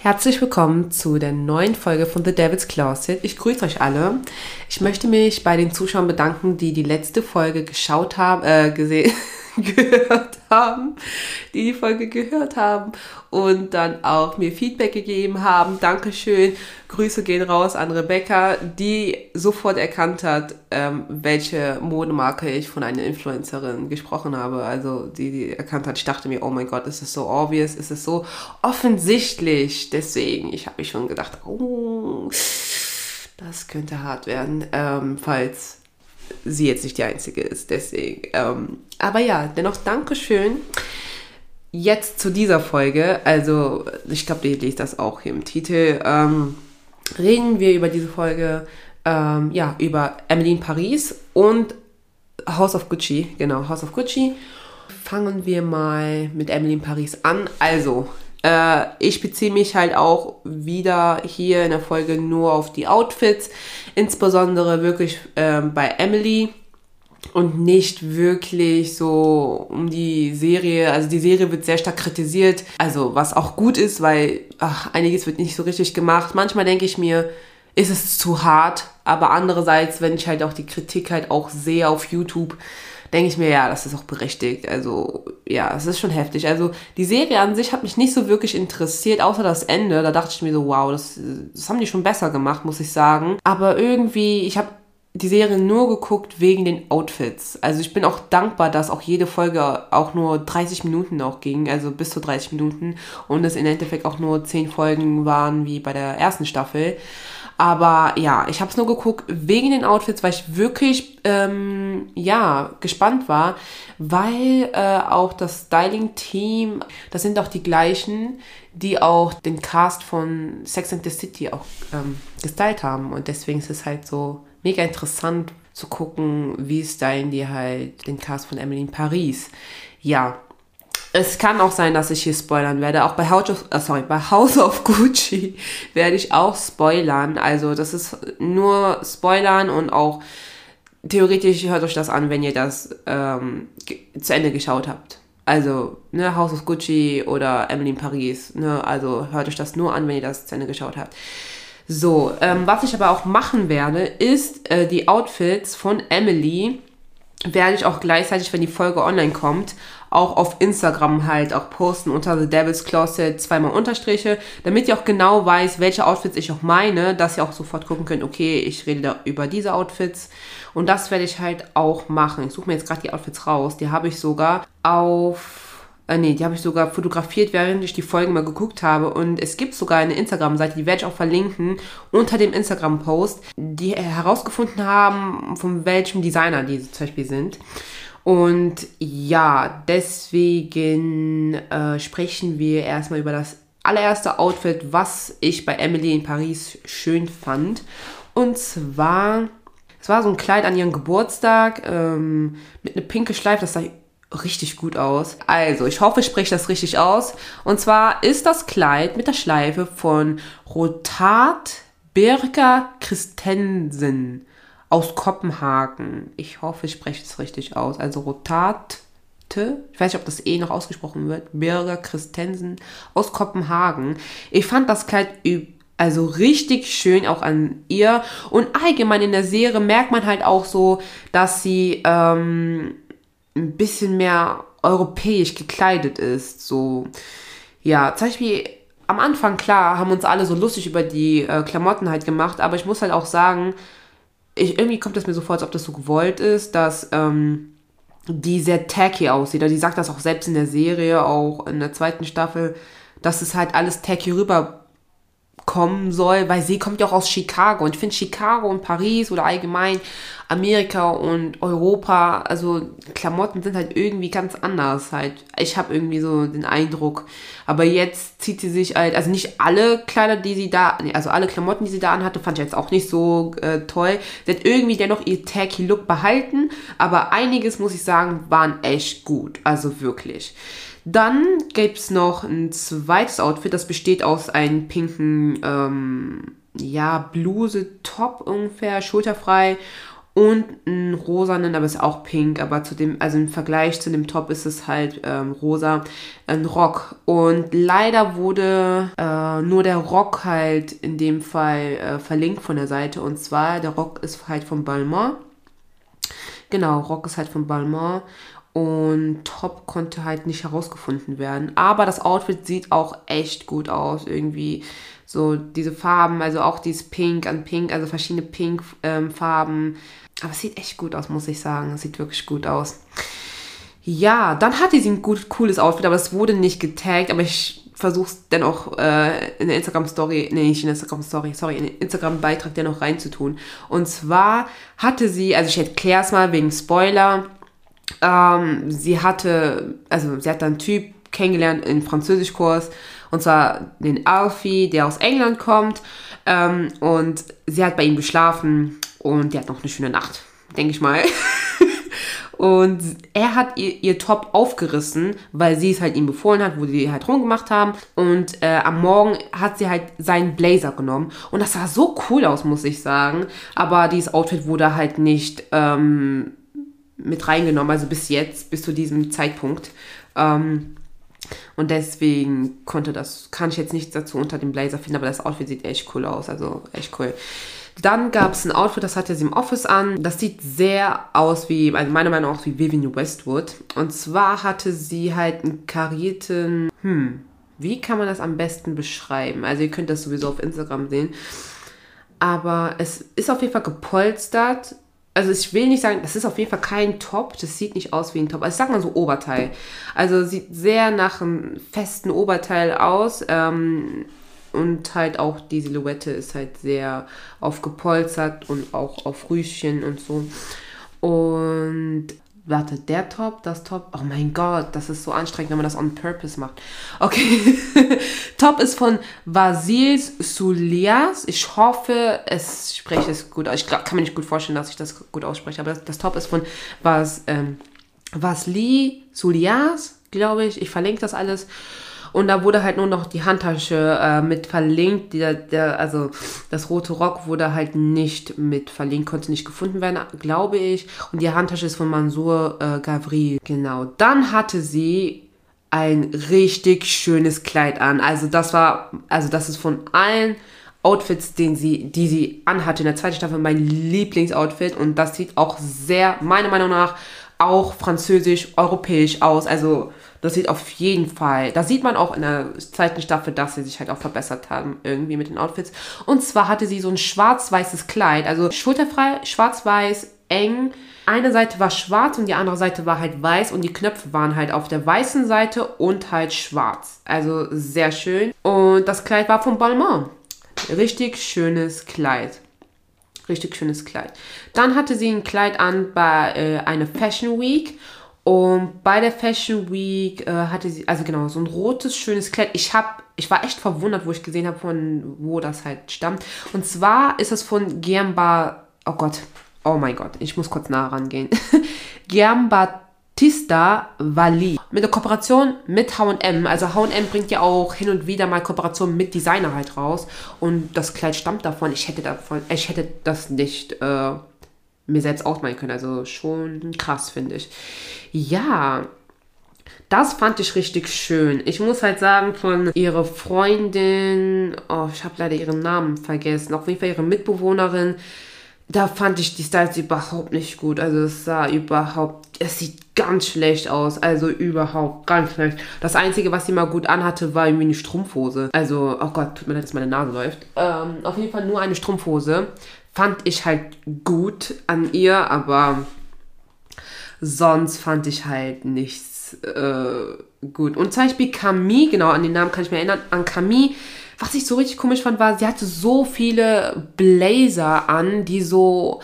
Herzlich willkommen zu der neuen Folge von The Devil's Closet. Ich grüße euch alle. Ich möchte mich bei den Zuschauern bedanken, die die letzte Folge geschaut haben, äh, gesehen, gehört haben, die die Folge gehört haben und dann auch mir Feedback gegeben haben. Dankeschön. Grüße gehen raus an Rebecca, die sofort erkannt hat, ähm, welche Modemarke ich von einer Influencerin gesprochen habe. Also die, die erkannt hat, ich dachte mir, oh mein Gott, ist es so obvious, ist es so offensichtlich. Deswegen, ich habe mich schon gedacht, oh, das könnte hart werden, ähm, falls sie jetzt nicht die Einzige ist. Deswegen. Ähm, aber ja, dennoch Dankeschön. Jetzt zu dieser Folge. Also, ich glaube, ihr lest das auch hier im Titel. Ähm, reden wir über diese Folge, ähm, ja, über Emily in Paris und House of Gucci. Genau, House of Gucci. Fangen wir mal mit Emily in Paris an. Also, äh, ich beziehe mich halt auch wieder hier in der Folge nur auf die Outfits, insbesondere wirklich äh, bei Emily und nicht wirklich so um die Serie. Also die Serie wird sehr stark kritisiert, also was auch gut ist, weil ach, einiges wird nicht so richtig gemacht. Manchmal denke ich mir, ist es zu hart, aber andererseits, wenn ich halt auch die Kritik halt auch sehe auf YouTube, denke ich mir, ja, das ist auch berechtigt. Also, ja, es ist schon heftig. Also, die Serie an sich hat mich nicht so wirklich interessiert, außer das Ende. Da dachte ich mir so, wow, das, das haben die schon besser gemacht, muss ich sagen. Aber irgendwie, ich habe die Serie nur geguckt wegen den Outfits. Also ich bin auch dankbar, dass auch jede Folge auch nur 30 Minuten auch ging, also bis zu 30 Minuten und es im Endeffekt auch nur 10 Folgen waren wie bei der ersten Staffel. Aber ja, ich habe es nur geguckt wegen den Outfits, weil ich wirklich ähm, ja gespannt war, weil äh, auch das Styling-Team, das sind auch die gleichen, die auch den Cast von Sex and the City auch ähm, gestylt haben und deswegen ist es halt so mega interessant zu gucken, wie stylen die halt den Cast von Emily in Paris. Ja, es kann auch sein, dass ich hier spoilern werde. Auch bei House of, uh, sorry, bei House of Gucci werde ich auch spoilern. Also das ist nur spoilern und auch theoretisch hört euch das an, wenn ihr das ähm, zu Ende geschaut habt. Also, ne, House of Gucci oder Emily in Paris, ne, also hört euch das nur an, wenn ihr das zu Ende geschaut habt. So, ähm, was ich aber auch machen werde, ist äh, die Outfits von Emily werde ich auch gleichzeitig, wenn die Folge online kommt, auch auf Instagram halt auch posten unter The Devil's Closet zweimal Unterstriche, damit ihr auch genau weiß, welche Outfits ich auch meine, dass ihr auch sofort gucken könnt, okay, ich rede da über diese Outfits und das werde ich halt auch machen. Ich suche mir jetzt gerade die Outfits raus, die habe ich sogar auf äh, nee, die habe ich sogar fotografiert, während ich die Folgen mal geguckt habe. Und es gibt sogar eine Instagram-Seite, die werde ich auch verlinken, unter dem Instagram-Post, die herausgefunden haben, von welchem Designer die zum Beispiel sind. Und ja, deswegen äh, sprechen wir erstmal über das allererste Outfit, was ich bei Emily in Paris schön fand. Und zwar, es war so ein Kleid an ihrem Geburtstag ähm, mit einer pinke Schleife, das sah richtig gut aus. Also, ich hoffe, ich spreche das richtig aus. Und zwar ist das Kleid mit der Schleife von Rotat Birka Christensen aus Kopenhagen. Ich hoffe, ich spreche es richtig aus. Also Rotat ich weiß nicht, ob das E noch ausgesprochen wird, Birger Christensen aus Kopenhagen. Ich fand das Kleid also richtig schön auch an ihr. Und allgemein in der Serie merkt man halt auch so, dass sie ähm, ein bisschen mehr europäisch gekleidet ist. So, ja, zum Beispiel am Anfang, klar, haben uns alle so lustig über die äh, Klamotten halt gemacht, aber ich muss halt auch sagen, ich, irgendwie kommt es mir so vor, als ob das so gewollt ist, dass ähm, die sehr tacky aussieht. Also die sagt das auch selbst in der Serie, auch in der zweiten Staffel, dass es halt alles tacky rüber kommen soll, weil sie kommt ja auch aus Chicago und ich finde Chicago und Paris oder allgemein Amerika und Europa, also Klamotten sind halt irgendwie ganz anders halt. Ich habe irgendwie so den Eindruck, aber jetzt zieht sie sich halt, also nicht alle Kleider, die sie da, also alle Klamotten, die sie da anhatte, fand ich jetzt auch nicht so äh, toll. Sie hat irgendwie dennoch ihr tacky Look behalten, aber einiges muss ich sagen, waren echt gut, also wirklich. Dann gibt es noch ein zweites Outfit, das besteht aus einem pinken, ähm, ja, Bluse-Top ungefähr, schulterfrei und einen rosanen, aber ist auch pink, aber zu dem, also im Vergleich zu dem Top ist es halt ähm, rosa, ein Rock. Und leider wurde äh, nur der Rock halt in dem Fall äh, verlinkt von der Seite. Und zwar, der Rock ist halt von Balmain. Genau, Rock ist halt von Balmain und Top konnte halt nicht herausgefunden werden. Aber das Outfit sieht auch echt gut aus. Irgendwie so diese Farben, also auch dieses Pink an Pink, also verschiedene Pink-Farben. Ähm, Aber es sieht echt gut aus, muss ich sagen. Es sieht wirklich gut aus. Ja, dann hatte sie ein gut, cooles Outfit, aber es wurde nicht getaggt. Aber ich versuche es dennoch äh, in der Instagram-Story, nee, nicht in der Instagram-Story, sorry, in den Instagram-Beitrag dennoch reinzutun. Und zwar hatte sie, also ich erkläre es mal wegen Spoiler, ähm, sie hatte, also sie hat einen Typ kennengelernt in Französischkurs und zwar den Alfie, der aus England kommt ähm, und sie hat bei ihm geschlafen und die hat noch eine schöne Nacht, denke ich mal. Und er hat ihr, ihr Top aufgerissen, weil sie es halt ihm befohlen hat, wo sie halt rumgemacht haben. Und äh, am Morgen hat sie halt seinen Blazer genommen. Und das sah so cool aus, muss ich sagen. Aber dieses Outfit wurde halt nicht ähm, mit reingenommen, also bis jetzt, bis zu diesem Zeitpunkt. Ähm, und deswegen konnte das, kann ich jetzt nichts dazu unter dem Blazer finden, aber das Outfit sieht echt cool aus, also echt cool. Dann gab es ein Outfit, das hatte sie im Office an. Das sieht sehr aus wie, also meiner Meinung nach, wie Vivian Westwood. Und zwar hatte sie halt einen karierten, hm, wie kann man das am besten beschreiben? Also ihr könnt das sowieso auf Instagram sehen. Aber es ist auf jeden Fall gepolstert also ich will nicht sagen, das ist auf jeden Fall kein Top, das sieht nicht aus wie ein Top. Also ich sag mal so Oberteil. Also sieht sehr nach einem festen Oberteil aus. Ähm, und halt auch die Silhouette ist halt sehr aufgepolstert und auch auf Rüschen und so. Und warte, der Top, das Top, oh mein Gott, das ist so anstrengend, wenn man das on purpose macht. Okay, Top ist von Vasils Soulias. Ich hoffe, es spreche es gut. Ich kann mir nicht gut vorstellen, dass ich das gut ausspreche, aber das, das Top ist von Vas, ähm, Vasili Soulias, glaube ich. Ich verlinke das alles. Und da wurde halt nur noch die Handtasche äh, mit verlinkt. Der, der, also das rote Rock wurde halt nicht mit verlinkt, konnte nicht gefunden werden, glaube ich. Und die Handtasche ist von Mansour äh, Gavri. Genau. Dann hatte sie ein richtig schönes Kleid an. Also das war, also das ist von allen Outfits, den sie, die sie anhatte in der zweiten Staffel, mein Lieblingsoutfit. Und das sieht auch sehr, meiner Meinung nach, auch französisch, europäisch aus. Also das sieht auf jeden Fall, da sieht man auch in der zweiten Staffel, dass sie sich halt auch verbessert haben, irgendwie mit den Outfits. Und zwar hatte sie so ein schwarz-weißes Kleid, also schulterfrei, schwarz-weiß, eng. Eine Seite war schwarz und die andere Seite war halt weiß und die Knöpfe waren halt auf der weißen Seite und halt schwarz. Also sehr schön. Und das Kleid war von Balmain. Richtig schönes Kleid. Richtig schönes Kleid. Dann hatte sie ein Kleid an bei äh, einer Fashion Week und bei der Fashion Week äh, hatte sie, also genau, so ein rotes, schönes Kleid. Ich habe, ich war echt verwundert, wo ich gesehen habe, von wo das halt stammt. Und zwar ist es von Giamba, oh Gott, oh mein Gott, ich muss kurz nah rangehen. Giambattista Valli. Mit der Kooperation mit H&M. Also H&M bringt ja auch hin und wieder mal Kooperationen mit Designer halt raus. Und das Kleid stammt davon. Ich hätte davon, ich hätte das nicht äh, mir selbst ausmalen können. Also schon krass, finde ich. Ja, das fand ich richtig schön. Ich muss halt sagen, von ihrer Freundin, oh, ich habe leider ihren Namen vergessen, auf jeden Fall ihre Mitbewohnerin, da fand ich die Styles überhaupt nicht gut. Also es sah überhaupt, es sieht ganz schlecht aus. Also überhaupt ganz schlecht. Das Einzige, was sie mal gut anhatte, war irgendwie eine Strumpfhose. Also, oh Gott, tut mir leid, dass meine Nase läuft. Ähm, auf jeden Fall nur eine Strumpfhose fand ich halt gut an ihr, aber sonst fand ich halt nichts äh, gut. Und zum Beispiel Camille, genau, an den Namen kann ich mich erinnern, an Camille, was ich so richtig komisch fand, war, sie hatte so viele Blazer an, die so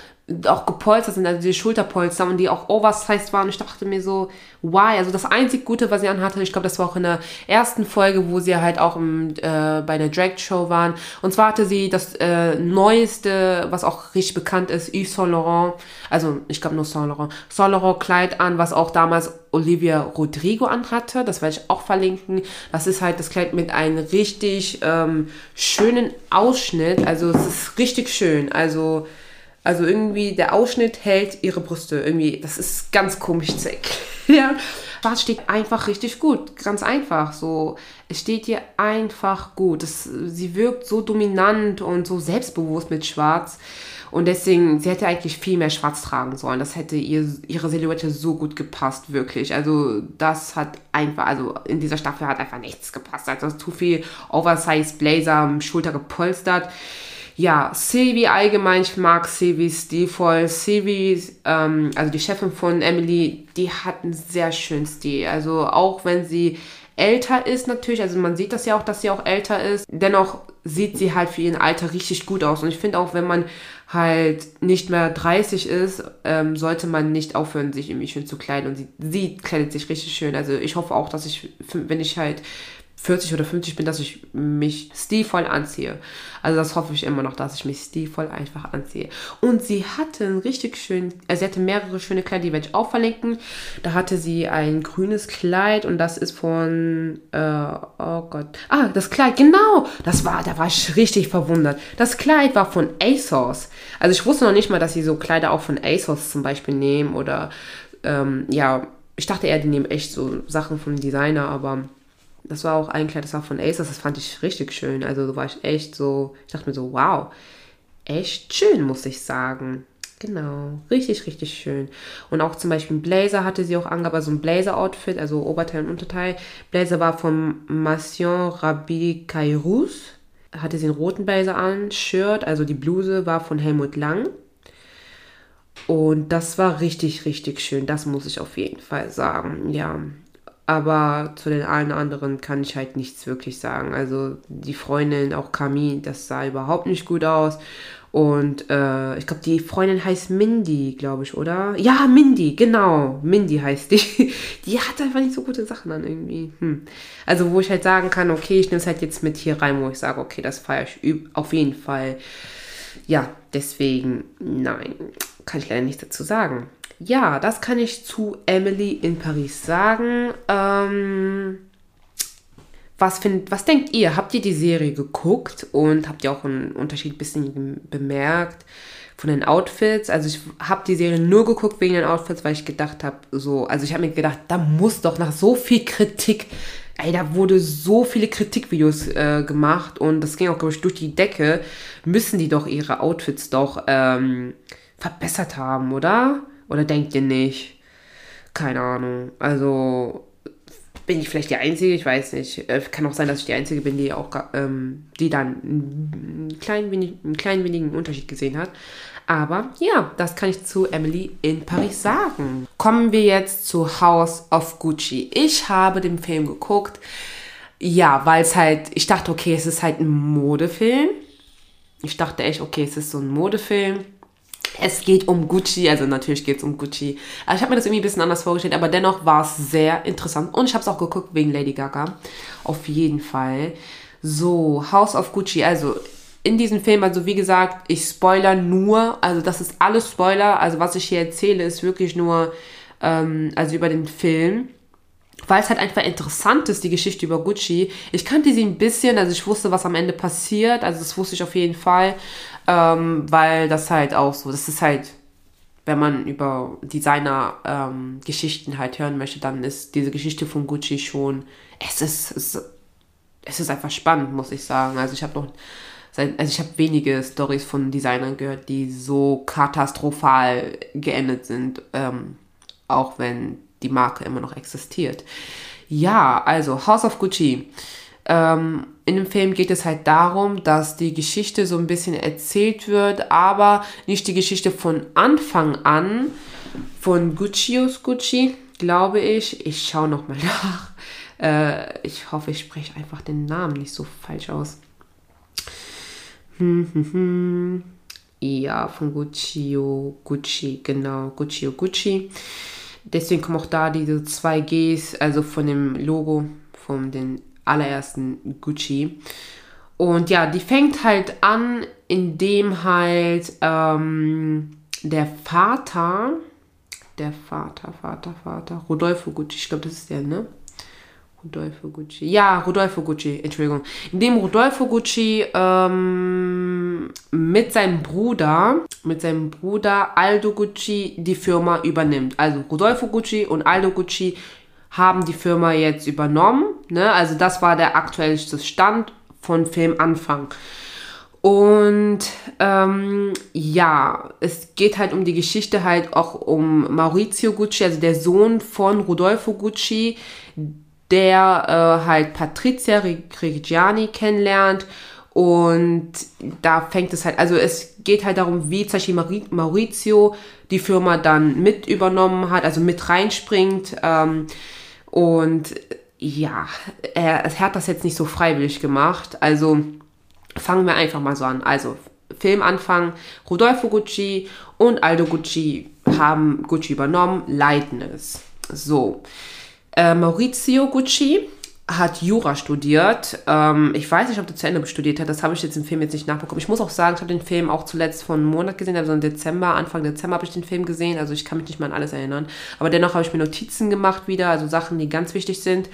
auch gepolstert sind, also die Schulterpolster und die auch oversized waren. Ich dachte mir so, why? Also das einzig Gute, was sie anhatte, ich glaube, das war auch in der ersten Folge, wo sie halt auch im, äh, bei der Drag Show waren. Und zwar hatte sie das äh, neueste, was auch richtig bekannt ist, Yves Saint Laurent, also ich glaube nur Saint Laurent, Saint Laurent Kleid an, was auch damals Olivia Rodrigo anhatte. Das werde ich auch verlinken. Das ist halt das Kleid mit einem richtig ähm, schönen Ausschnitt. Also es ist richtig schön. Also Also irgendwie der Ausschnitt hält ihre Brüste. Irgendwie, das ist ganz komisch zu erklären. Schwarz steht einfach richtig gut. Ganz einfach. So, es steht ihr einfach gut. Das, sie wirkt so dominant und so selbstbewusst mit Schwarz. Und deswegen, sie hätte eigentlich viel mehr schwarz tragen sollen. Das hätte ihr, ihre Silhouette so gut gepasst, wirklich. Also, das hat einfach, also in dieser Staffel hat einfach nichts gepasst. Also, zu viel Oversize Blazer am Schulter gepolstert. Ja, Sylvie allgemein, ich mag Sylvie stilvoll. Sylvie, ähm, also die Chefin von Emily, die hat einen sehr schönen Stil. Also auch wenn sie älter ist natürlich, also man sieht das ja auch, dass sie auch älter ist, dennoch sieht sie halt für ihren Alter richtig gut aus. Und ich finde auch, wenn man halt nicht mehr 30 ist, ähm, sollte man nicht aufhören, sich irgendwie schön zu kleiden. Und sie, sie kleidet sich richtig schön. Also ich hoffe auch, dass ich, wenn ich halt 40 oder 50 bin, dass ich mich stilvoll anziehe. Also das hoffe ich immer noch, dass ich mich stilvoll einfach anziehe. Und sie hatte einen richtig schönen, also sie hatte mehrere schöne Kleider, die werde ich auch verlinken. Da hatte sie ein grünes Kleid und das ist von, äh, oh Gott, ah, das Kleid, genau, das war, da war ich richtig verwundert. Das Kleid war von ASOS. Also ich wusste noch nicht mal, dass sie so Kleider auch von ASOS zum Beispiel nehmen oder, ähm, ja, ich dachte eher, die nehmen echt so Sachen vom Designer, aber das war auch ein Kleid, das war von Ace, das fand ich richtig schön. Also da war ich echt so, ich dachte mir so, wow, echt schön, muss ich sagen. Genau, richtig, richtig schön. Und auch zum Beispiel ein Blazer hatte sie auch angehabt, also ein Blazer-Outfit, also Oberteil und Unterteil. Blazer war von Massion Rabi Kairus. Hatte sie einen roten Blazer an, Shirt, also die Bluse war von Helmut Lang. Und das war richtig, richtig schön. Das muss ich auf jeden Fall sagen. Ja, aber zu den allen anderen kann ich halt nichts wirklich sagen. Also die Freundin, auch Kami, das sah überhaupt nicht gut aus. Und äh, ich glaube, die Freundin heißt Mindy, glaube ich, oder? Ja, Mindy, genau. Mindy heißt die. Die hat einfach nicht so gute Sachen an irgendwie. Hm. Also, wo ich halt sagen kann, okay, ich nehme es halt jetzt mit hier rein, wo ich sage, okay, das feiere ich auf jeden Fall. Ja, deswegen, nein, kann ich leider nichts dazu sagen ja, das kann ich zu Emily in Paris sagen. Ähm, was, find, was denkt ihr? Habt ihr die Serie geguckt und habt ihr auch einen Unterschied ein bisschen bemerkt von den Outfits? Also ich habe die Serie nur geguckt wegen den Outfits, weil ich gedacht habe, so, also ich habe mir gedacht, da muss doch nach so viel Kritik, ey, da wurde so viele Kritikvideos äh, gemacht und das ging auch, glaube ich, durch die Decke, müssen die doch ihre Outfits doch ähm, verbessert haben, oder? Oder denkt ihr nicht? Keine Ahnung. Also bin ich vielleicht die Einzige, ich weiß nicht. Äh, kann auch sein, dass ich die Einzige bin, die auch, ähm, die dann einen kleinen, wenig, einen kleinen wenigen Unterschied gesehen hat. Aber ja, das kann ich zu Emily in Paris sagen. Kommen wir jetzt zu House of Gucci. Ich habe den Film geguckt. Ja, weil es halt, ich dachte, okay, es ist halt ein Modefilm. Ich dachte echt, okay, es ist so ein Modefilm. Es geht um Gucci, also natürlich geht es um Gucci. Also ich habe mir das irgendwie ein bisschen anders vorgestellt, aber dennoch war es sehr interessant. Und ich habe es auch geguckt wegen Lady Gaga. Auf jeden Fall. So, House of Gucci. Also in diesem Film, also wie gesagt, ich spoiler nur, also das ist alles Spoiler. Also was ich hier erzähle, ist wirklich nur, ähm, also über den Film weil es halt einfach interessant ist, die Geschichte über Gucci. Ich kannte sie ein bisschen, also ich wusste, was am Ende passiert, also das wusste ich auf jeden Fall, ähm, weil das halt auch so, das ist halt, wenn man über Designer-Geschichten ähm, halt hören möchte, dann ist diese Geschichte von Gucci schon, es ist, es, es ist einfach spannend, muss ich sagen. Also ich habe noch, also ich habe wenige Stories von Designern gehört, die so katastrophal geendet sind, ähm, auch wenn die Marke immer noch existiert. Ja, also House of Gucci. Ähm, in dem Film geht es halt darum, dass die Geschichte so ein bisschen erzählt wird, aber nicht die Geschichte von Anfang an von Guccius Gucci, glaube ich. Ich schaue nochmal nach. Äh, ich hoffe, ich spreche einfach den Namen nicht so falsch aus. Hm, hm, hm. Ja, von Guccio Gucci, genau, Guccio Gucci. Deswegen kommen auch da diese zwei Gs, also von dem Logo, von den allerersten Gucci. Und ja, die fängt halt an, indem halt ähm, der Vater, der Vater, Vater, Vater, Rodolfo Gucci, ich glaube, das ist der, ne? Rodolfo Gucci. Ja, Rodolfo Gucci, Entschuldigung. In dem Rodolfo Gucci ähm, mit seinem Bruder, mit seinem Bruder Aldo Gucci die Firma übernimmt. Also Rodolfo Gucci und Aldo Gucci haben die Firma jetzt übernommen. Ne? Also das war der aktuellste Stand von Filmanfang. Und ähm, ja, es geht halt um die Geschichte halt auch um Maurizio Gucci, also der Sohn von Rodolfo Gucci, der äh, halt Patrizia Reggiani kennenlernt. Und da fängt es halt, also es geht halt darum, wie zum Beispiel Maurizio die Firma dann mit übernommen hat, also mit reinspringt. Ähm, und ja, er, er hat das jetzt nicht so freiwillig gemacht. Also fangen wir einfach mal so an. Also Filmanfang, Rodolfo Gucci und Aldo Gucci haben Gucci übernommen, leiten es. So. Äh, Maurizio Gucci hat Jura studiert. Ähm, ich weiß nicht, ob er zu Ende studiert hat. Das habe ich jetzt im Film jetzt nicht nachbekommen. Ich muss auch sagen, ich habe den Film auch zuletzt vor einem Monat gesehen, also im Dezember, Anfang Dezember habe ich den Film gesehen. Also ich kann mich nicht mehr an alles erinnern. Aber dennoch habe ich mir Notizen gemacht wieder, also Sachen, die ganz wichtig sind.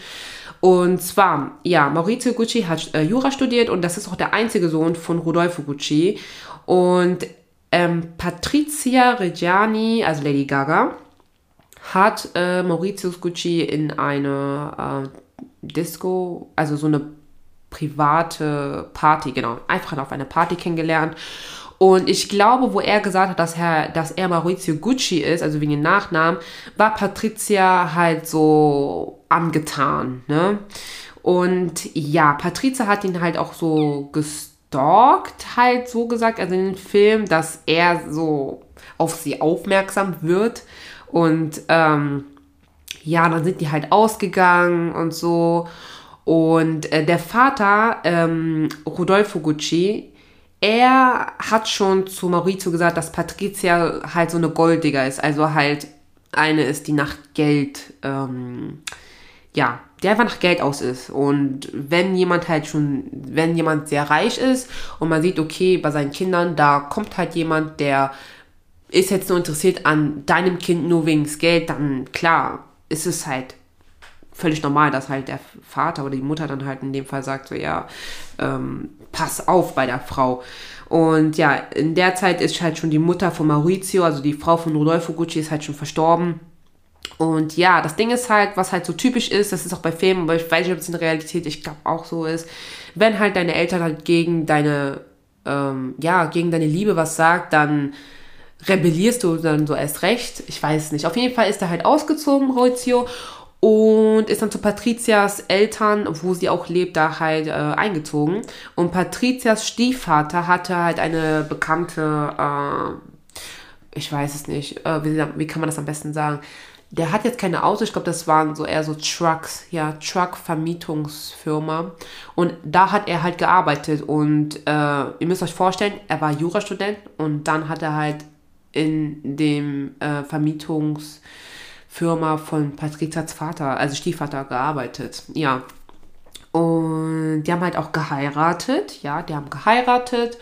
Und zwar, ja, Maurizio Gucci hat äh, Jura studiert und das ist auch der einzige Sohn von Rodolfo Gucci. Und ähm, Patrizia Reggiani, also Lady Gaga, hat äh, Maurizio Gucci in eine äh, Disco, also so eine private Party, genau, einfach auf einer Party kennengelernt. Und ich glaube, wo er gesagt hat, dass er, dass er Maurizio Gucci ist, also wegen dem Nachnamen, war Patricia halt so angetan, ne? Und ja, Patricia hat ihn halt auch so gestalkt, halt so gesagt, also in dem Film, dass er so auf sie aufmerksam wird. Und ähm, ja, dann sind die halt ausgegangen und so. Und äh, der Vater, ähm, Rodolfo Gucci, er hat schon zu Maurizio gesagt, dass Patricia halt so eine Golddigger ist. Also halt eine ist, die nach Geld, ähm, ja, der einfach nach Geld aus ist. Und wenn jemand halt schon, wenn jemand sehr reich ist und man sieht, okay, bei seinen Kindern, da kommt halt jemand, der ist jetzt nur interessiert an deinem Kind nur wegen Geld, dann klar, ist es halt völlig normal, dass halt der Vater oder die Mutter dann halt in dem Fall sagt, so ja, ähm, pass auf bei der Frau. Und ja, in der Zeit ist halt schon die Mutter von Maurizio, also die Frau von Rodolfo Gucci, ist halt schon verstorben. Und ja, das Ding ist halt, was halt so typisch ist, das ist auch bei Filmen, aber ich weiß nicht, ob es in der Realität, ich glaube auch so ist, wenn halt deine Eltern halt gegen deine, ähm, ja, gegen deine Liebe was sagt, dann rebellierst du dann so erst recht. Ich weiß nicht. Auf jeden Fall ist er halt ausgezogen, Maurizio, und ist dann zu Patrizias Eltern, wo sie auch lebt, da halt äh, eingezogen. Und Patrizias Stiefvater hatte halt eine bekannte, äh, ich weiß es nicht, äh, wie, wie, kann man das am besten sagen? Der hat jetzt keine Autos, ich glaube, das waren so eher so Trucks, ja, Truck-Vermietungsfirma. Und da hat er halt gearbeitet. Und äh, ihr müsst euch vorstellen, er war Jurastudent und dann hat er halt in dem äh, Vermietungs- Firma von Patrizias Vater, also Stiefvater, gearbeitet. Ja. Und die haben halt auch geheiratet. Ja, die haben geheiratet.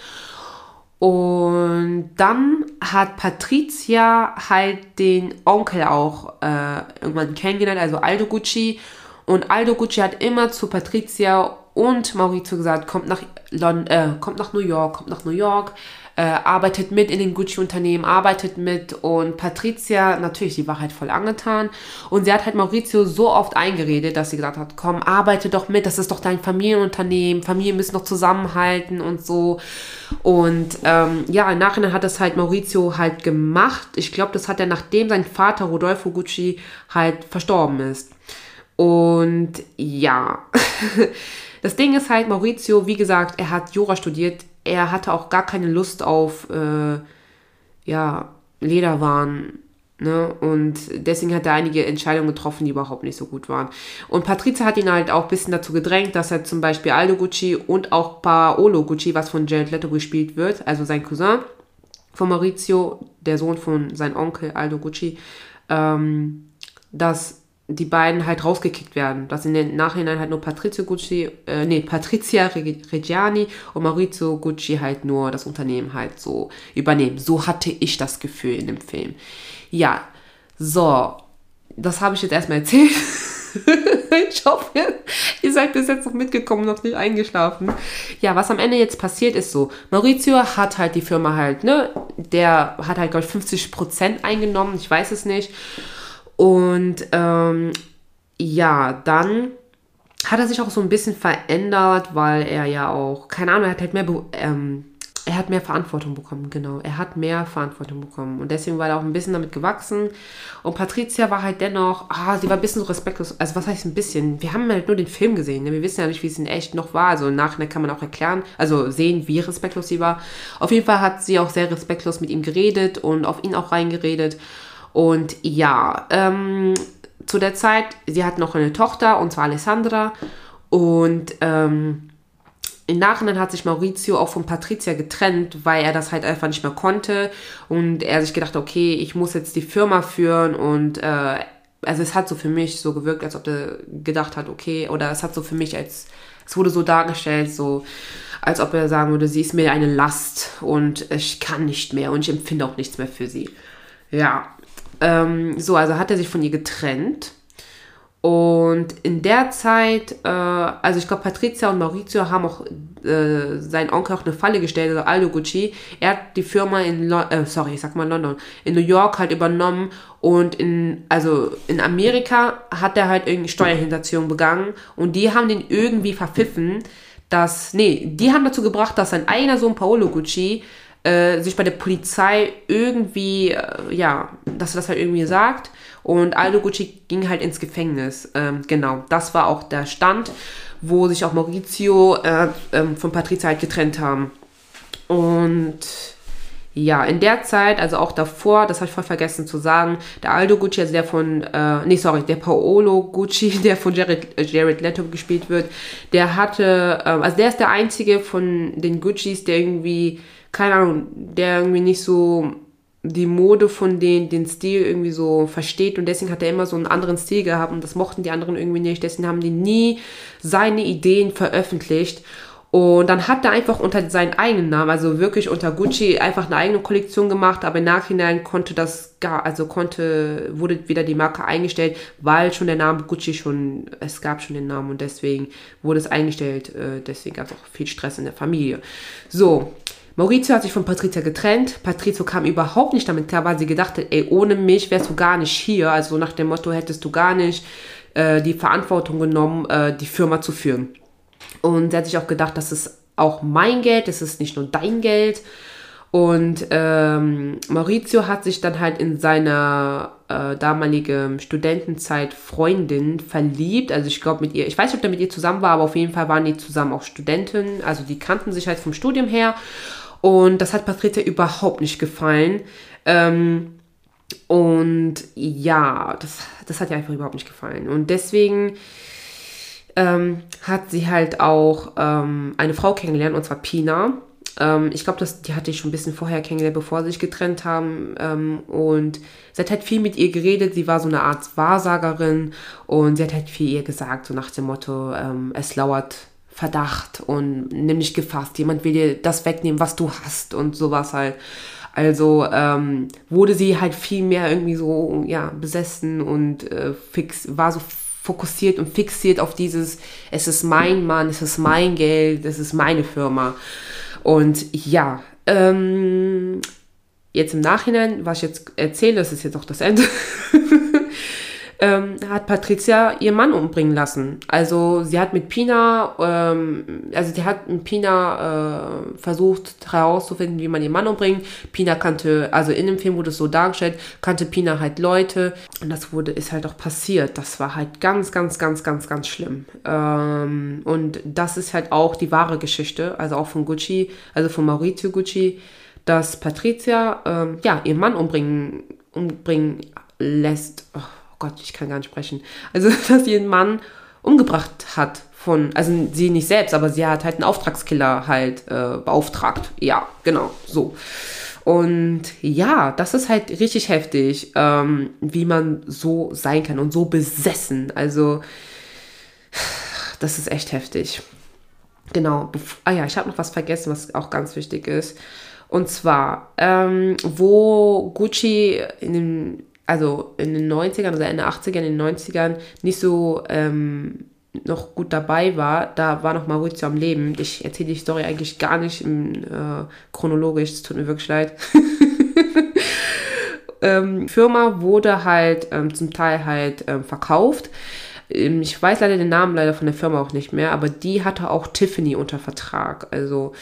Und dann hat Patricia halt den Onkel auch äh, irgendwann kennengelernt, also Aldo Gucci. Und Aldo Gucci hat immer zu Patricia und Maurizio gesagt, kommt nach, London, äh, kommt nach New York, kommt nach New York äh, arbeitet mit in den Gucci-Unternehmen, arbeitet mit und Patricia, natürlich, die war halt voll angetan und sie hat halt Maurizio so oft eingeredet, dass sie gesagt hat, komm, arbeite doch mit, das ist doch dein Familienunternehmen, Familien müssen doch zusammenhalten und so und ähm, ja, im Nachhinein hat das halt Maurizio halt gemacht. Ich glaube, das hat er, nachdem sein Vater Rodolfo Gucci halt verstorben ist. Und ja, das Ding ist halt, Maurizio, wie gesagt, er hat Jura studiert er hatte auch gar keine Lust auf äh, ja, Lederwaren. Ne? Und deswegen hat er einige Entscheidungen getroffen, die überhaupt nicht so gut waren. Und Patrizia hat ihn halt auch ein bisschen dazu gedrängt, dass er zum Beispiel Aldo Gucci und auch Paolo Gucci, was von Jared Leto gespielt wird, also sein Cousin von Maurizio, der Sohn von seinem Onkel Aldo Gucci, ähm, dass die beiden halt rausgekickt werden. Dass in den Nachhinein halt nur Patrizio Gucci, äh, nee, Patrizia Reggiani und Maurizio Gucci halt nur das Unternehmen halt so übernehmen. So hatte ich das Gefühl in dem Film. Ja, so, das habe ich jetzt erstmal erzählt. ich hoffe, ihr seid bis jetzt noch mitgekommen, noch nicht eingeschlafen. Ja, was am Ende jetzt passiert ist so, Maurizio hat halt die Firma halt, ne, der hat halt, glaube ich, 50% eingenommen, ich weiß es nicht. Und ähm, ja, dann hat er sich auch so ein bisschen verändert, weil er ja auch, keine Ahnung, er hat halt mehr, ähm, er hat mehr Verantwortung bekommen, genau. Er hat mehr Verantwortung bekommen. Und deswegen war er auch ein bisschen damit gewachsen. Und Patricia war halt dennoch, ah, sie war ein bisschen respektlos. Also was heißt ein bisschen? Wir haben halt nur den Film gesehen. Ne? Wir wissen ja nicht, wie es in echt noch war. Also im Nachhinein kann man auch erklären, also sehen, wie respektlos sie war. Auf jeden Fall hat sie auch sehr respektlos mit ihm geredet und auf ihn auch reingeredet. Und ja, ähm, zu der Zeit, sie hat noch eine Tochter, und zwar Alessandra. Und ähm, im Nachhinein hat sich Maurizio auch von Patricia getrennt, weil er das halt einfach nicht mehr konnte. Und er sich gedacht, okay, ich muss jetzt die Firma führen. Und äh, also es hat so für mich so gewirkt, als ob er gedacht hat, okay, oder es hat so für mich als, es wurde so dargestellt, so als ob er sagen würde, sie ist mir eine Last und ich kann nicht mehr und ich empfinde auch nichts mehr für sie. Ja, ähm, so, also hat er sich von ihr getrennt. Und in der Zeit, äh, also ich glaube, Patricia und Maurizio haben auch äh, seinen Onkel auch eine Falle gestellt, also Aldo Gucci. Er hat die Firma in, Lo äh, sorry, ich sag mal London, in New York halt übernommen und in, also in Amerika hat er halt irgendwie Steuerhinterziehung begangen und die haben den irgendwie verpfiffen, dass, nee, die haben dazu gebracht, dass sein eigener Sohn Paolo Gucci äh, sich bei der Polizei irgendwie, äh, ja, dass er das halt irgendwie sagt. Und Aldo Gucci ging halt ins Gefängnis. Ähm, genau, das war auch der Stand, wo sich auch Maurizio äh, ähm, von Patrizia halt getrennt haben. Und ja, in der Zeit, also auch davor, das habe ich voll vergessen zu sagen, der Aldo Gucci, also der von, äh, nee, sorry, der Paolo Gucci, der von Jared, Jared Leto gespielt wird, der hatte, äh, also der ist der einzige von den Guccis, der irgendwie keine Ahnung, der irgendwie nicht so die Mode von denen, den Stil irgendwie so versteht und deswegen hat er immer so einen anderen Stil gehabt und das mochten die anderen irgendwie nicht, deswegen haben die nie seine Ideen veröffentlicht und dann hat er einfach unter seinen eigenen Namen, also wirklich unter Gucci, einfach eine eigene Kollektion gemacht, aber im Nachhinein konnte das gar, also konnte, wurde wieder die Marke eingestellt, weil schon der Name Gucci schon, es gab schon den Namen und deswegen wurde es eingestellt, äh, deswegen gab es auch viel Stress in der Familie. So, Maurizio hat sich von Patrizia getrennt. Patrizio kam überhaupt nicht damit klar, weil sie gedacht hat, ey, ohne mich wärst du gar nicht hier. Also nach dem Motto hättest du gar nicht äh, die Verantwortung genommen, äh, die Firma zu führen. Und sie hat sich auch gedacht, das ist auch mein Geld, das ist nicht nur dein Geld. Und ähm, Maurizio hat sich dann halt in seiner äh, damalige Studentenzeit Freundin verliebt. Also ich glaube mit ihr, ich weiß nicht, ob der mit ihr zusammen war, aber auf jeden Fall waren die zusammen auch Studenten. Also die kannten sich halt vom Studium her. Und das hat Patricia überhaupt nicht gefallen. Ähm, und ja, das, das hat ihr einfach überhaupt nicht gefallen. Und deswegen ähm, hat sie halt auch ähm, eine Frau kennengelernt, und zwar Pina. Ähm, ich glaube, die hatte ich schon ein bisschen vorher kennengelernt, bevor sie sich getrennt haben. Ähm, und sie hat halt viel mit ihr geredet. Sie war so eine Art Wahrsagerin und sie hat halt viel ihr gesagt, so nach dem Motto, ähm, es lauert Verdacht und nimm dich gefasst. Jemand will dir das wegnehmen, was du hast und sowas halt. Also ähm, wurde sie halt viel mehr irgendwie so, ja, besessen und äh, fix, war so fokussiert und fixiert auf dieses, es ist mein Mann, es ist mein Geld, es ist meine Firma. Und ja, ähm, jetzt im Nachhinein, was ich jetzt erzähle, das ist jetzt auch das Ende. ähm, hat Patricia ihren Mann umbringen lassen. Also sie hat mit Pina, ähm, also sie hat mit Pina äh, versucht herauszufinden, wie man ihren Mann umbringt. Pina kannte, also in dem Film wurde es so dargestellt, kannte Pina halt Leute und das wurde, ist halt auch passiert. Das war halt ganz, ganz, ganz, ganz, ganz schlimm. Ähm, und das ist halt auch die wahre Geschichte, also auch von Gucci, also von Maurizio Gucci, dass Patricia, ähm, ja, ihren Mann umbringen, umbringen lässt. Oh Gott, ich kann gar nicht sprechen. Also, dass sie einen Mann umgebracht hat von, also sie nicht selbst, aber sie hat halt einen Auftragskiller halt äh, beauftragt. Ja, genau, so. Und ja, das ist halt richtig heftig, ähm, wie man so sein kann und so besessen. Also, das ist echt heftig. Genau. Ah ja, ich habe noch was vergessen, was auch ganz wichtig ist. Und zwar, ähm, wo Gucci in den also in den 90ern oder Ende 80ern, in den 90ern nicht so ähm, noch gut dabei war, da war noch Maurizio am Leben. Ich erzähle die Story eigentlich gar nicht im, äh, chronologisch, es tut mir wirklich leid. ähm, Firma wurde halt ähm, zum Teil halt ähm, verkauft. Ähm, ich weiß leider den Namen leider von der Firma auch nicht mehr, aber die hatte auch Tiffany unter Vertrag, also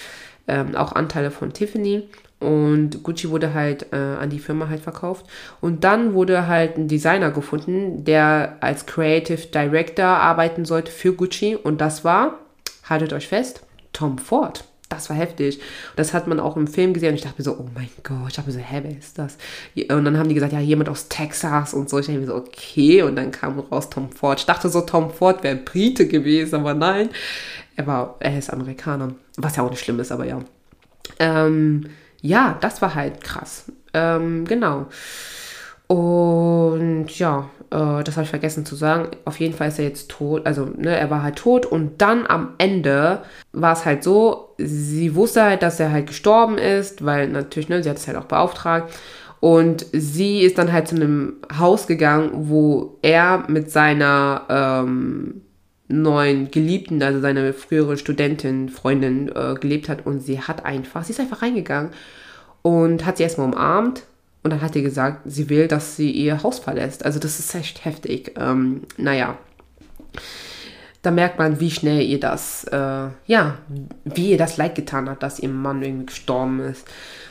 ähm, auch Anteile von Tiffany. Und Gucci wurde halt äh, an die Firma halt verkauft. Und dann wurde halt ein Designer gefunden, der als Creative Director arbeiten sollte für Gucci. Und das war, haltet euch fest, Tom Ford. Das war heftig. Das hat man auch im Film gesehen. Und ich dachte mir so, oh mein Gott, ich dachte mir so, hä, wer ist das? Und dann haben die gesagt, ja, jemand aus Texas und so. Ich dachte mir so, okay. Und dann kam raus Tom Ford. Ich dachte so, Tom Ford wäre Brite gewesen, aber nein. Er war, er ist Amerikaner. Was ja auch nicht schlimm ist, aber ja. Ähm, ja, das war halt krass. Ähm, genau. Und ja, äh, das habe ich vergessen zu sagen. Auf jeden Fall ist er jetzt tot. Also, ne, er war halt tot. Und dann am Ende war es halt so, sie wusste halt, dass er halt gestorben ist, weil natürlich, ne, sie hat es halt auch beauftragt. Und sie ist dann halt zu einem Haus gegangen, wo er mit seiner ähm, neuen Geliebten, also seine frühere Studentin, Freundin, äh, gelebt hat. Und sie hat einfach, sie ist einfach reingegangen und hat sie erstmal umarmt. Und dann hat sie gesagt, sie will, dass sie ihr Haus verlässt. Also das ist echt heftig. Ähm, naja, da merkt man, wie schnell ihr das, äh, ja, wie ihr das leid getan hat, dass ihr Mann irgendwie gestorben ist.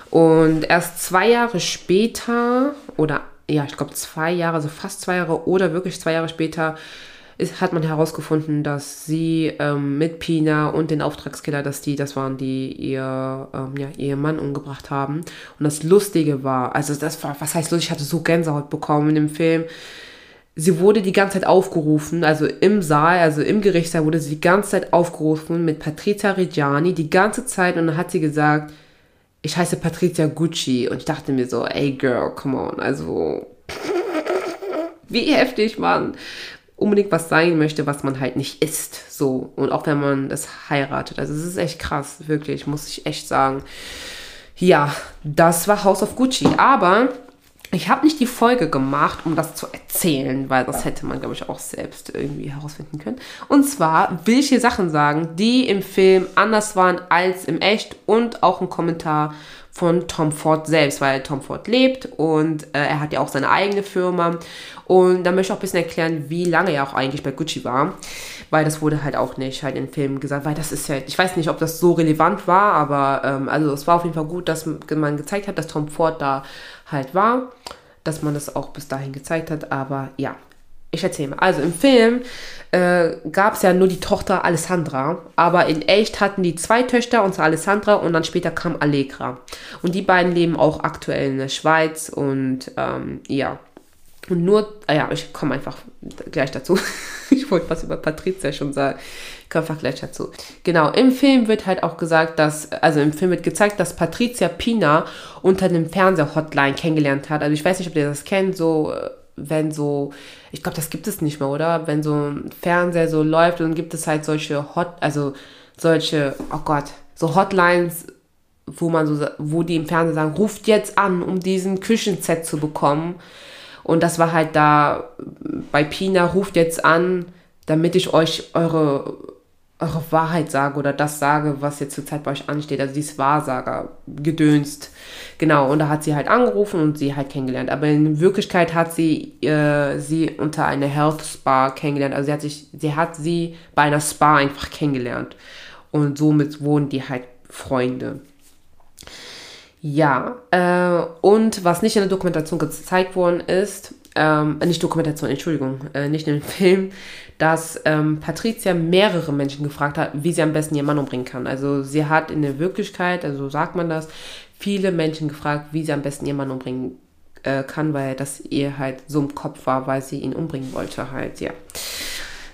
Und erst zwei Jahre später, oder ja, ich glaube zwei Jahre, also fast zwei Jahre oder wirklich zwei Jahre später, ist, hat man herausgefunden, dass sie ähm, mit Pina und den Auftragskiller, dass die das waren, die ihr, ähm, ja, Mann umgebracht haben. Und das Lustige war, also das war, was heißt lustig, ich hatte so Gänsehaut bekommen in dem Film. Sie wurde die ganze Zeit aufgerufen, also im Saal, also im Gerichtssaal wurde sie die ganze Zeit aufgerufen mit Patrizia Reggiani, die ganze Zeit. Und dann hat sie gesagt, ich heiße Patrizia Gucci. Und ich dachte mir so, ey Girl, come on, also wie heftig, Mann unbedingt was sein möchte, was man halt nicht ist. So. Und auch wenn man das heiratet. Also es ist echt krass, wirklich, muss ich echt sagen. Ja, das war House of Gucci. Aber ich habe nicht die Folge gemacht, um das zu erzählen, weil das hätte man, glaube ich, auch selbst irgendwie herausfinden können. Und zwar will ich hier Sachen sagen, die im Film anders waren als im Echt und auch ein Kommentar von Tom Ford selbst, weil Tom Ford lebt und äh, er hat ja auch seine eigene Firma. Und da möchte ich auch ein bisschen erklären, wie lange er auch eigentlich bei Gucci war, weil das wurde halt auch nicht halt in Filmen gesagt, weil das ist halt, ich weiß nicht, ob das so relevant war, aber ähm, also es war auf jeden Fall gut, dass man gezeigt hat, dass Tom Ford da halt war, dass man das auch bis dahin gezeigt hat, aber ja, ich erzähle mal. Also im Film äh, gab es ja nur die Tochter Alessandra, aber in echt hatten die zwei Töchter, unsere Alessandra und dann später kam Allegra. Und die beiden leben auch aktuell in der Schweiz und ähm, ja. Und nur, ah ja, ich komme einfach gleich dazu. ich wollte was über Patricia schon sagen. Ich komme einfach gleich dazu. Genau, im Film wird halt auch gesagt, dass, also im Film wird gezeigt, dass Patricia Pina unter einem Fernseher-Hotline kennengelernt hat. Also ich weiß nicht, ob ihr das kennt, so äh, wenn so, ich glaube, das gibt es nicht mehr, oder? Wenn so ein Fernseher so läuft und gibt es halt solche Hot, also solche, oh Gott, so Hotlines, wo man so, wo die im Fernsehen sagen, ruft jetzt an, um diesen Küchenset zu bekommen. Und das war halt da bei Pina, ruft jetzt an, damit ich euch eure eure Wahrheit sage oder das sage, was jetzt zurzeit bei euch ansteht. Also dieses Wahrsager gedönst. Genau, und da hat sie halt angerufen und sie halt kennengelernt. Aber in Wirklichkeit hat sie äh, sie unter einer Health Spa kennengelernt. Also sie hat sich, sie hat sie bei einer Spa einfach kennengelernt. Und somit wurden die halt Freunde. Ja, äh, und was nicht in der Dokumentation gezeigt worden ist, ähm, nicht Dokumentation, Entschuldigung, äh, nicht in dem Film, dass ähm, Patricia mehrere Menschen gefragt hat, wie sie am besten ihren Mann umbringen kann. Also sie hat in der Wirklichkeit, also so sagt man das, viele Menschen gefragt, wie sie am besten ihren Mann umbringen äh, kann, weil das ihr halt so im Kopf war, weil sie ihn umbringen wollte halt, ja.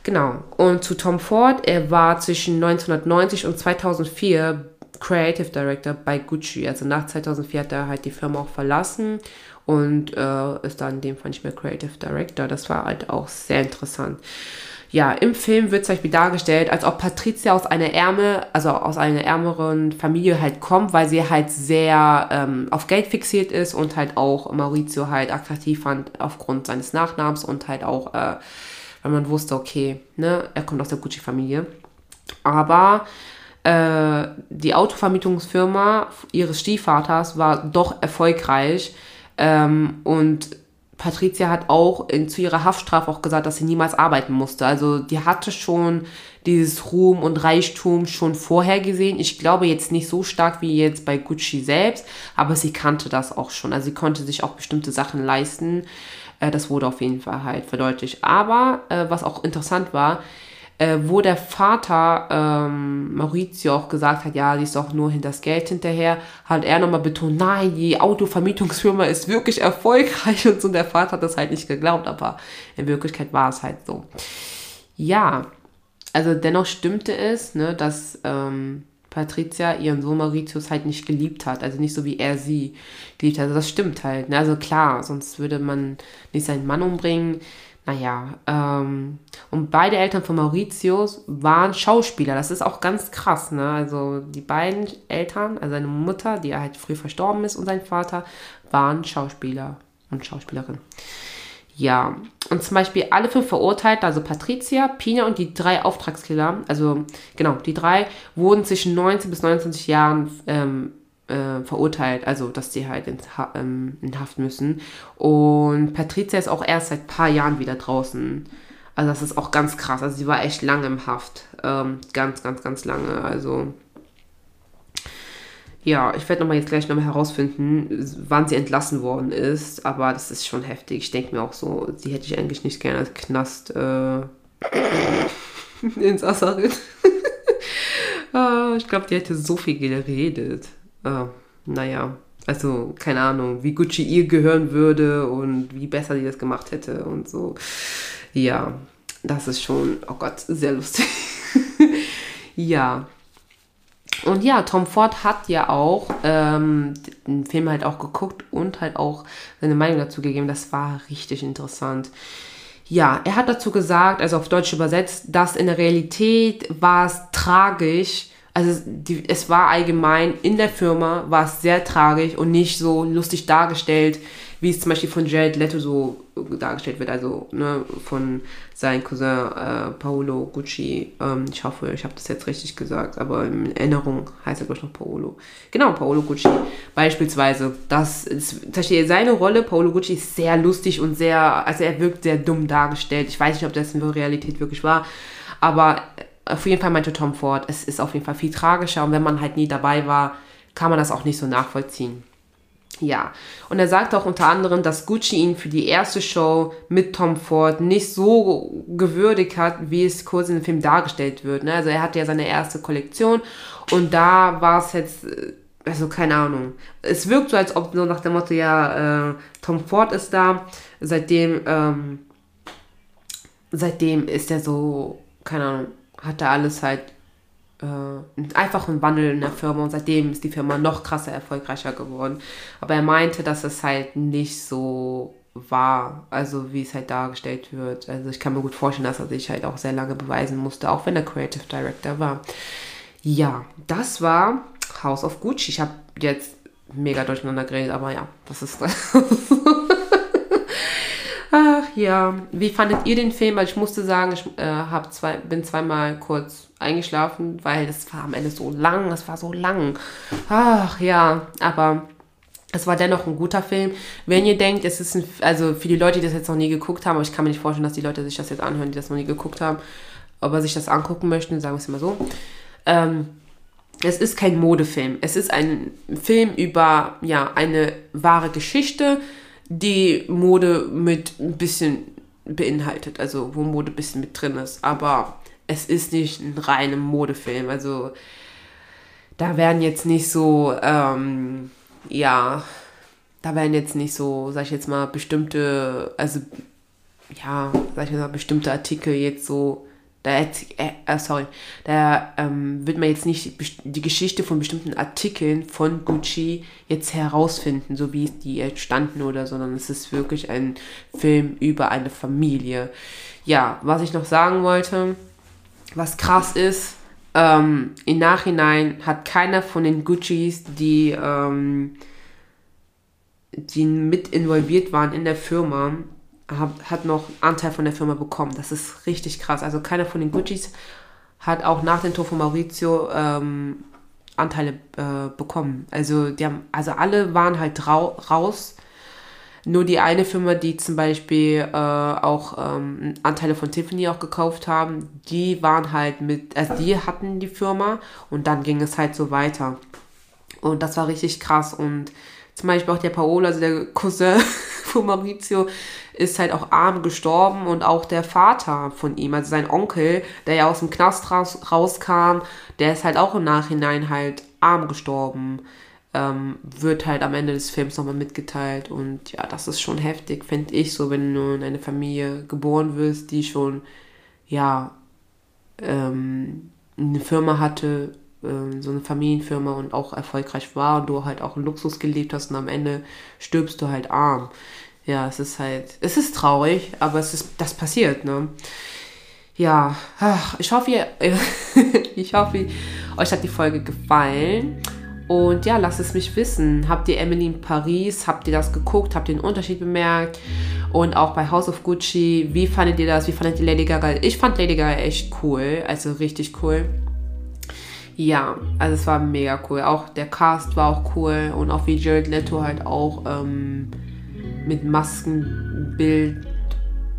Genau. Und zu Tom Ford, er war zwischen 1990 und 2004 Creative Director bei Gucci. Also nach 2004 hat er halt die Firma auch verlassen und äh, ist dann in dem Fall nicht mehr Creative Director. Das war halt auch sehr interessant. Ja, im Film wird zum Beispiel dargestellt, als ob Patricia aus einer Ärme, also aus einer ärmeren Familie halt kommt, weil sie halt sehr ähm, auf Geld fixiert ist und halt auch Maurizio halt attraktiv fand aufgrund seines Nachnamens und halt auch, äh, weil man wusste, okay, ne, er kommt aus der Gucci-Familie. Aber äh, die Autovermietungsfirma ihres Stiefvaters war doch erfolgreich ähm, und Patricia hat auch in, zu ihrer Haftstrafe auch gesagt, dass sie niemals arbeiten musste. Also die hatte schon dieses Ruhm und Reichtum schon vorher gesehen. Ich glaube jetzt nicht so stark wie jetzt bei Gucci selbst, aber sie kannte das auch schon. Also sie konnte sich auch bestimmte Sachen leisten. Äh, das wurde auf jeden Fall halt verdeutlicht. Aber äh, was auch interessant war, äh, wo der Vater ähm, Maurizio auch gesagt hat, ja, die ist doch nur hinter das Geld hinterher, hat er nochmal betont, nein, die Autovermietungsfirma ist wirklich erfolgreich und so. Und der Vater hat das halt nicht geglaubt, aber in Wirklichkeit war es halt so. Ja, also dennoch stimmte es, ne, dass ähm, Patricia ihren Sohn Mauritius halt nicht geliebt hat, also nicht so wie er sie geliebt hat. Also das stimmt halt. Ne? Also klar, sonst würde man nicht seinen Mann umbringen. Naja, ähm, und beide Eltern von Mauritius waren Schauspieler. Das ist auch ganz krass, ne? Also die beiden Eltern, also seine Mutter, die halt früh verstorben ist, und sein Vater waren Schauspieler und Schauspielerin. Ja, und zum Beispiel alle fünf Verurteilten, also Patricia, Pina und die drei Auftragskiller, also genau, die drei wurden zwischen 19 bis 29 Jahren ähm, äh, verurteilt, also dass sie halt in, ähm, in, Haft müssen. Und Patricia ist auch erst seit ein paar Jahren wieder draußen. Also das ist auch ganz krass. Also sie war echt lange im Haft. Ähm, ganz, ganz, ganz lange. Also ja, ich werde nochmal jetzt gleich nochmal herausfinden, wann sie entlassen worden ist. Aber das ist schon heftig. Ich denke mir auch so, sie hätte ich eigentlich nicht gerne als Knast äh, ins Assarin. Ah, ich glaube, die hätte so viel geredet äh, naja, also keine Ahnung, wie Gucci ihr gehören würde und wie besser sie das gemacht hätte und so. Ja, das ist schon, oh Gott, sehr lustig. ja. Und ja, Tom Ford hat ja auch ähm, den Film halt auch geguckt und halt auch seine Meinung dazu gegeben. Das war richtig interessant. Ja, er hat dazu gesagt, also auf Deutsch übersetzt, dass in der Realität war es tragisch, also die, es war allgemein in der Firma, war es sehr tragisch und nicht so lustig dargestellt, wie es zum Beispiel von Jared Leto so dargestellt wird, also ne, von seinem Cousin äh, Paolo Gucci. Ähm, ich hoffe, ich habe das jetzt richtig gesagt, aber in Erinnerung heißt er glaube ich noch Paolo. Genau, Paolo Gucci beispielsweise. Das ist, seine Rolle, Paolo Gucci, ist sehr lustig und sehr, also er wirkt sehr dumm dargestellt. Ich weiß nicht, ob das in der Realität wirklich war, aber auf jeden Fall meinte Tom Ford, es ist auf jeden Fall viel tragischer und wenn man halt nie dabei war, kann man das auch nicht so nachvollziehen. Ja, und er sagte auch unter anderem, dass Gucci ihn für die erste Show mit Tom Ford nicht so gewürdigt hat, wie es kurz in dem Film dargestellt wird. Ne? Also er hatte ja seine erste Kollektion und da war es jetzt, äh, also keine Ahnung. Es wirkt so, als ob so nach dem Motto, ja, äh, Tom Ford ist da. Seitdem, ähm, seitdem ist er so, keine Ahnung, hat da alles halt äh, einfach einen Wandel in der Firma und seitdem ist die Firma noch krasser erfolgreicher geworden. Aber er meinte, dass es halt nicht so war, also wie es halt dargestellt wird. Also ich kann mir gut vorstellen, dass er sich halt auch sehr lange beweisen musste, auch wenn er Creative Director war. Ja, das war House of Gucci. Ich habe jetzt mega durcheinander geredet, aber ja, das ist Ach ja, wie fandet ihr den Film? Weil ich musste sagen, ich äh, zwei, bin zweimal kurz eingeschlafen, weil das war am Ende so lang, es war so lang. Ach ja, aber es war dennoch ein guter Film. Wenn ihr denkt, es ist ein, also für die Leute, die das jetzt noch nie geguckt haben, aber ich kann mir nicht vorstellen, dass die Leute sich das jetzt anhören, die das noch nie geguckt haben, aber sich das angucken möchten, sagen wir es mal so. Ähm, es ist kein Modefilm. Es ist ein Film über ja, eine wahre Geschichte, die Mode mit ein bisschen beinhaltet, also wo Mode ein bisschen mit drin ist. Aber es ist nicht ein reiner Modefilm. Also da werden jetzt nicht so, ähm, ja, da werden jetzt nicht so, sag ich jetzt mal, bestimmte, also ja, sag ich mal, bestimmte Artikel jetzt so da, äh, äh, sorry, da ähm, wird man jetzt nicht die Geschichte von bestimmten Artikeln von Gucci jetzt herausfinden, so wie die entstanden oder, sondern es ist wirklich ein Film über eine Familie. Ja, was ich noch sagen wollte, was krass ist, ähm, im Nachhinein hat keiner von den Guccis, die, ähm, die mit involviert waren in der Firma, hat noch Anteil von der Firma bekommen. Das ist richtig krass. Also keiner von den Guccis hat auch nach dem Tod von Maurizio ähm, Anteile äh, bekommen. Also die haben, also alle waren halt raus. Nur die eine Firma, die zum Beispiel äh, auch ähm, Anteile von Tiffany auch gekauft haben, die waren halt mit, also die hatten die Firma und dann ging es halt so weiter. Und das war richtig krass. Und zum Beispiel auch der Paolo, also der Cousin von Maurizio, ist halt auch arm gestorben und auch der Vater von ihm, also sein Onkel, der ja aus dem Knast raus, rauskam, der ist halt auch im Nachhinein halt arm gestorben. Ähm, wird halt am Ende des Films nochmal mitgeteilt und ja, das ist schon heftig, finde ich, so wenn du in eine Familie geboren wirst, die schon, ja, ähm, eine Firma hatte, äh, so eine Familienfirma und auch erfolgreich war und du halt auch Luxus gelebt hast und am Ende stirbst du halt arm ja, es ist halt, es ist traurig, aber es ist, das passiert, ne? Ja, ich hoffe, ihr, ich hoffe, euch hat die Folge gefallen. Und ja, lasst es mich wissen. Habt ihr Emily in Paris? Habt ihr das geguckt? Habt ihr den Unterschied bemerkt? Und auch bei House of Gucci, wie fandet ihr das? Wie fandet ihr Lady Gaga? Ich fand Lady Gaga echt cool, also richtig cool. Ja, also es war mega cool. Auch der Cast war auch cool und auch wie Jared Leto halt auch ähm, mit Maskenbild,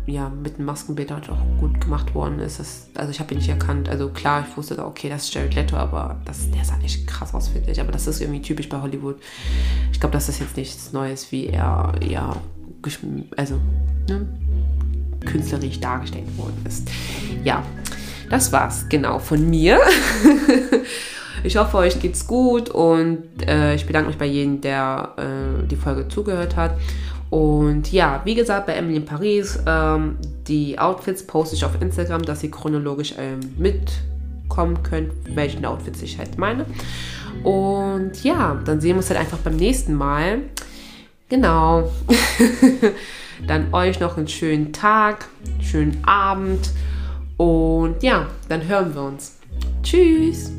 ja, mit dem Maskenbild halt auch gut gemacht worden ist. Das, also ich habe ihn nicht erkannt. Also klar, ich wusste, okay, das ist Jared Leto, aber das, der sah echt krass aus, finde ich. Aber das ist irgendwie typisch bei Hollywood. Ich glaube, das ist jetzt nichts Neues, wie er, ja, also, ne, künstlerisch dargestellt worden ist. Ja, das war's, genau, von mir. Ich hoffe, euch geht's gut und äh, ich bedanke mich bei jedem, der äh, die Folge zugehört hat. Und ja, wie gesagt, bei Emily in Paris, ähm, die Outfits poste ich auf Instagram, dass ihr chronologisch ähm, mitkommen könnt, welchen Outfits ich halt meine. Und ja, dann sehen wir uns halt einfach beim nächsten Mal. Genau. dann euch noch einen schönen Tag, schönen Abend. Und ja, dann hören wir uns. Tschüss.